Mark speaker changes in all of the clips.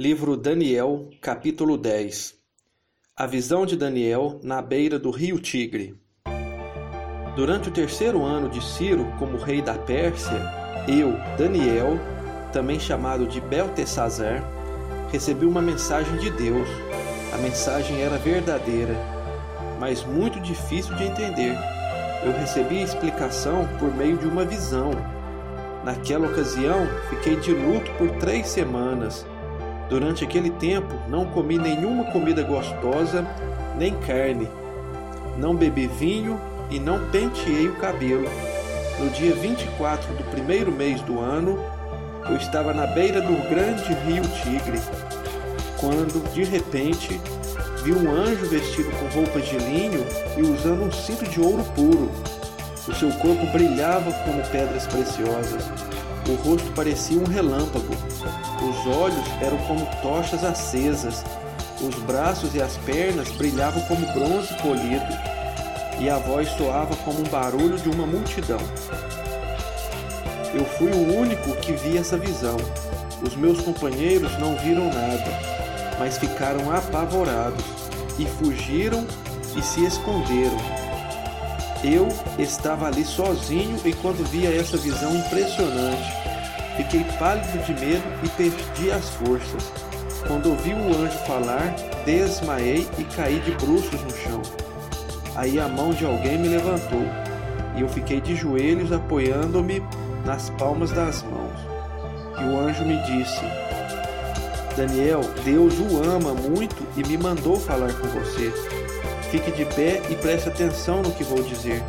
Speaker 1: Livro Daniel, capítulo 10 A visão de Daniel na beira do rio Tigre. Durante o terceiro ano de Ciro como rei da Pérsia, eu, Daniel, também chamado de Beltesazar, recebi uma mensagem de Deus. A mensagem era verdadeira, mas muito difícil de entender. Eu recebi a explicação por meio de uma visão. Naquela ocasião, fiquei de luto por três semanas Durante aquele tempo, não comi nenhuma comida gostosa, nem carne. Não bebi vinho e não penteei o cabelo. No dia 24 do primeiro mês do ano, eu estava na beira do grande rio Tigre, quando, de repente, vi um anjo vestido com roupas de linho e usando um cinto de ouro puro. O seu corpo brilhava como pedras preciosas. O rosto parecia um relâmpago. Os olhos eram como tochas acesas. Os braços e as pernas brilhavam como bronze polido. E a voz soava como um barulho de uma multidão. Eu fui o único que vi essa visão. Os meus companheiros não viram nada, mas ficaram apavorados e fugiram e se esconderam. Eu estava ali sozinho enquanto via essa visão impressionante. Fiquei pálido de medo e perdi as forças. Quando ouvi o anjo falar, desmaiei e caí de bruços no chão. Aí a mão de alguém me levantou e eu fiquei de joelhos apoiando-me nas palmas das mãos. E o anjo me disse: Daniel, Deus o ama muito e me mandou falar com você. Fique de pé e preste atenção no que vou dizer.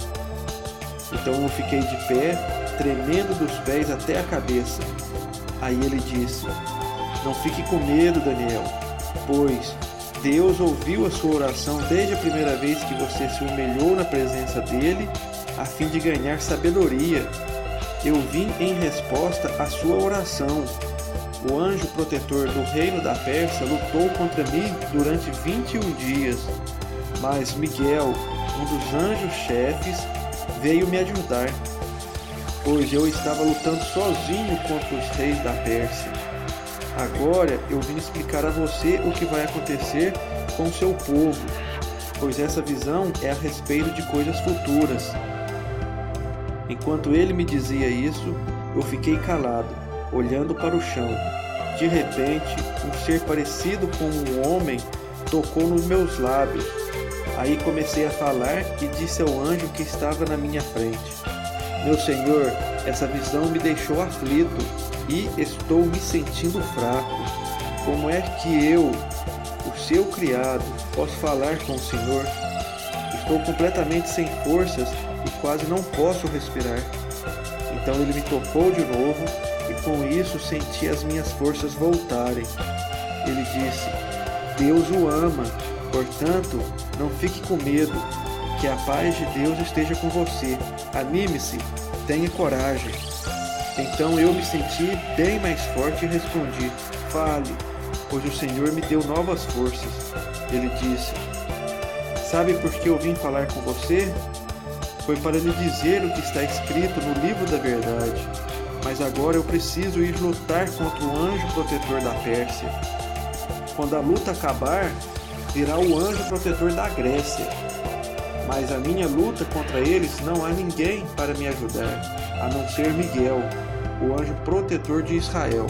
Speaker 1: Então eu fiquei de pé tremendo dos pés até a cabeça. Aí ele disse: Não fique com medo, Daniel, pois Deus ouviu a sua oração desde a primeira vez que você se humilhou na presença dele, a fim de ganhar sabedoria. Eu vim em resposta à sua oração. O anjo protetor do reino da Pérsia lutou contra mim durante 21 dias. Mas Miguel, um dos anjos chefes, veio me ajudar pois eu estava lutando sozinho contra os reis da Pérsia. Agora eu vim explicar a você o que vai acontecer com o seu povo, pois essa visão é a respeito de coisas futuras. Enquanto ele me dizia isso, eu fiquei calado, olhando para o chão. De repente, um ser parecido com um homem tocou nos meus lábios. Aí comecei a falar e disse ao anjo que estava na minha frente: meu Senhor, essa visão me deixou aflito e estou me sentindo fraco. Como é que eu, o seu criado, posso falar com o Senhor? Estou completamente sem forças e quase não posso respirar. Então ele me tocou de novo e com isso senti as minhas forças voltarem. Ele disse: Deus o ama, portanto, não fique com medo que a paz de Deus esteja com você. Anime-se, tenha coragem. Então eu me senti bem mais forte e respondi: Fale, pois o Senhor me deu novas forças. Ele disse: Sabe por que eu vim falar com você? Foi para lhe dizer o que está escrito no livro da verdade. Mas agora eu preciso ir lutar contra o anjo protetor da Pérsia. Quando a luta acabar, virá o anjo protetor da Grécia mas a minha luta contra eles não há ninguém para me ajudar, a não ser Miguel, o anjo protetor de Israel.